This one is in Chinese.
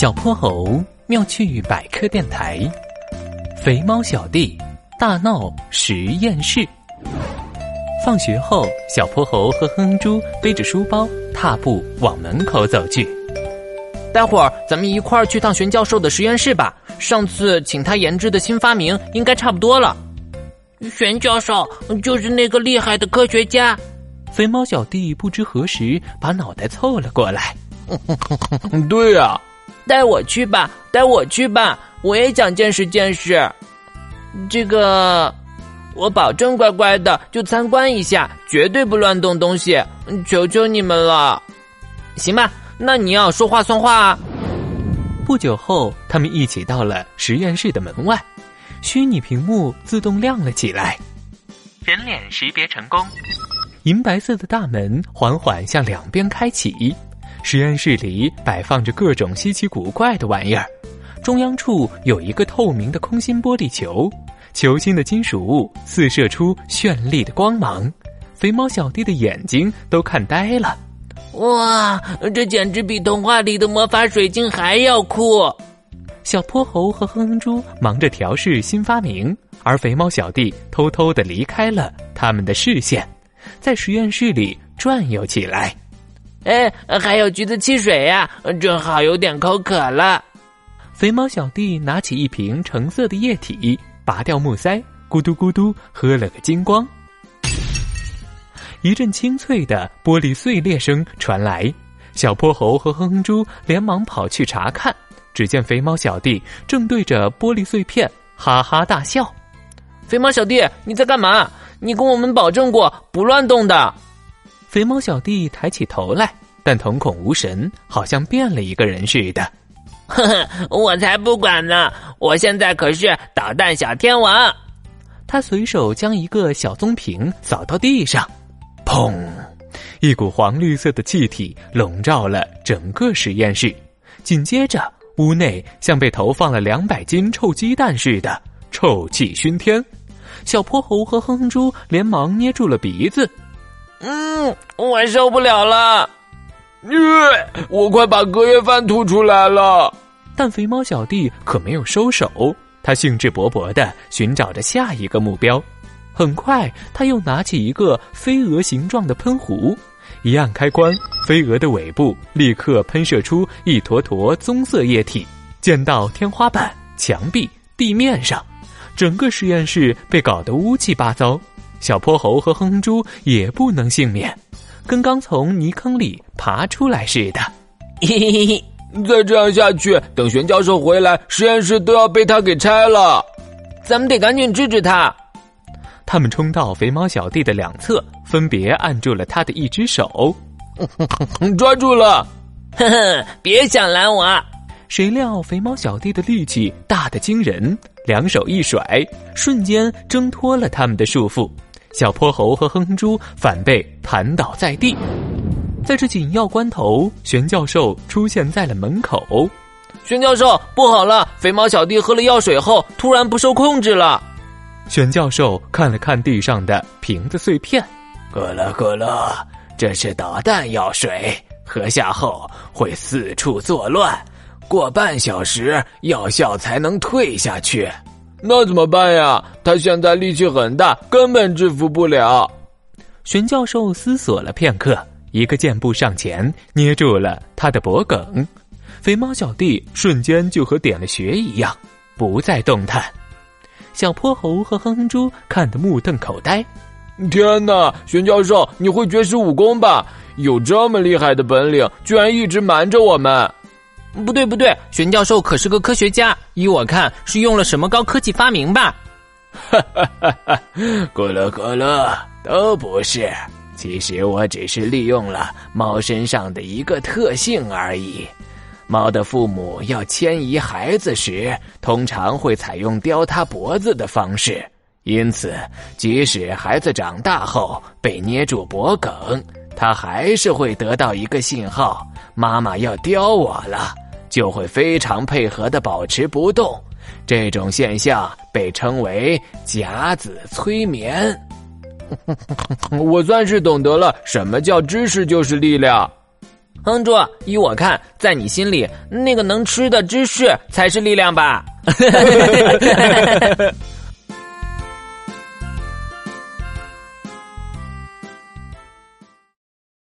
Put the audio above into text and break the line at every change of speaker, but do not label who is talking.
小泼猴妙趣百科电台，肥猫小弟大闹实验室。放学后，小泼猴和哼哼猪背着书包，踏步往门口走去。
待会儿咱们一块儿去趟玄教授的实验室吧。上次请他研制的新发明应该差不多了。
玄教授就是那个厉害的科学家。
肥猫小弟不知何时把脑袋凑了过来。
对呀。
带我去吧，带我去吧，我也想见识见识。这个，我保证乖乖的就参观一下，绝对不乱动东西，求求你们了。行吧，那你要说话算话啊。
不久后，他们一起到了实验室的门外，虚拟屏幕自动亮了起来，人脸识别成功，银白色的大门缓缓向两边开启。实验室里摆放着各种稀奇古怪的玩意儿，中央处有一个透明的空心玻璃球，球心的金属物四射出绚丽的光芒，肥猫小弟的眼睛都看呆了。
哇，这简直比童话里的魔法水晶还要酷！
小泼猴和哼哼猪忙着调试新发明，而肥猫小弟偷偷的离开了他们的视线，在实验室里转悠起来。
哎，还有橘子汽水呀，正好有点口渴了。
肥猫小弟拿起一瓶橙色的液体，拔掉木塞，咕嘟咕嘟喝了个精光。一阵清脆的玻璃碎裂声传来，小泼猴和哼哼猪连忙跑去查看，只见肥猫小弟正对着玻璃碎片哈哈大笑。
肥猫小弟，你在干嘛？你跟我们保证过不乱动的。
肥猫小弟抬起头来，但瞳孔无神，好像变了一个人似的。
呵呵，我才不管呢！我现在可是导弹小天王。
他随手将一个小棕瓶扫到地上，砰！一股黄绿色的气体笼罩了整个实验室，紧接着屋内像被投放了两百斤臭鸡蛋似的，臭气熏天。小泼猴和哼哼猪连忙捏住了鼻子。
嗯，我受不了了。
呃，我快把隔夜饭吐出来了。
但肥猫小弟可没有收手，他兴致勃勃的寻找着下一个目标。很快，他又拿起一个飞蛾形状的喷壶，一按开关，飞蛾的尾部立刻喷射出一坨坨棕色液体，溅到天花板、墙壁、地面上，整个实验室被搞得乌七八糟。小泼猴和哼哼猪也不能幸免，跟刚从泥坑里爬出来似的。
嘿嘿嘿，
再这样下去，等玄教授回来，实验室都要被他给拆了。
咱们得赶紧制止他。
他们冲到肥猫小弟的两侧，分别按住了他的一只手，
抓住了。
哼哼，别想拦我！
谁料肥猫小弟的力气大得惊人，两手一甩，瞬间挣脱了他们的束缚。小泼猴和哼哼猪反被弹倒在地，在这紧要关头，玄教授出现在了门口。
玄教授，不好了！肥猫小弟喝了药水后，突然不受控制了。
玄教授看了看地上的瓶子碎片，
咯了咯了，这是导弹药水，喝下后会四处作乱，过半小时药效才能退下去。
那怎么办呀？他现在力气很大，根本制服不了。
玄教授思索了片刻，一个箭步上前，捏住了他的脖颈。肥猫小弟瞬间就和点了穴一样，不再动弹。小泼猴和哼哼猪看得目瞪口呆。
天哪，玄教授，你会绝世武功吧？有这么厉害的本领，居然一直瞒着我们。
不对不对，玄教授可是个科学家，依我看是用了什么高科技发明吧？
哈哈哈哈咕噜咕噜，都不是。其实我只是利用了猫身上的一个特性而已。猫的父母要迁移孩子时，通常会采用叼它脖子的方式，因此即使孩子长大后被捏住脖颈，他还是会得到一个信号：妈妈要叼我了。就会非常配合的保持不动，这种现象被称为甲子催眠。
我算是懂得了什么叫知识就是力量。
哼猪，依我看，在你心里，那个能吃的芝士才是力量吧？